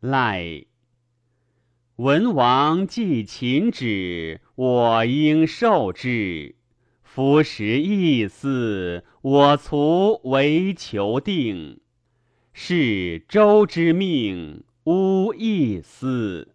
赖。文王既秦止，我应受之。夫时亦思，我卒为求定。是周之命，吾亦思。